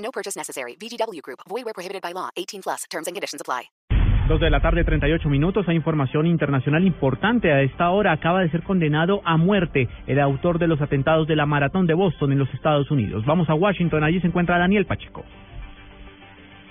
No purchase necessary. VGW Group. Void where prohibited by law. 18 plus. Terms and conditions apply. Dos de la tarde, 38 minutos. Hay información internacional importante. A esta hora acaba de ser condenado a muerte el autor de los atentados de la maratón de Boston en los Estados Unidos. Vamos a Washington. Allí se encuentra Daniel Pacheco.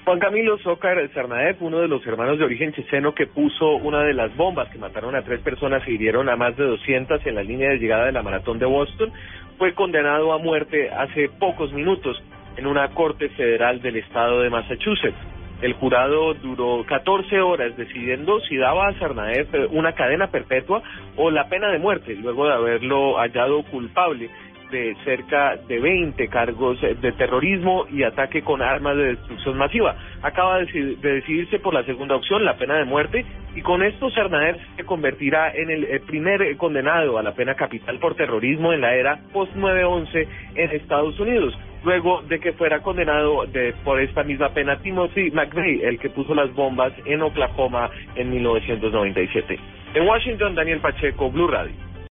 Juan Camilo Zócar Sarnaev, uno de los hermanos de origen checheno que puso una de las bombas que mataron a tres personas y hirieron a más de 200 en la línea de llegada de la maratón de Boston, fue condenado a muerte hace pocos minutos en una corte federal del estado de Massachusetts. El jurado duró 14 horas decidiendo si daba a Sarnaev una cadena perpetua o la pena de muerte, luego de haberlo hallado culpable de cerca de 20 cargos de terrorismo y ataque con armas de destrucción masiva. Acaba de, decidirse por la segunda opción, la pena de muerte, y con esto Cernaer se convertirá en el, primer condenado a la pena capital por terrorismo en la era post-9-11 en Estados Unidos luego de que fuera condenado de, por esta misma pena Timothy McVeigh, el que puso las bombas en Oklahoma en 1997. En Washington, Daniel Pacheco, Blue Radio.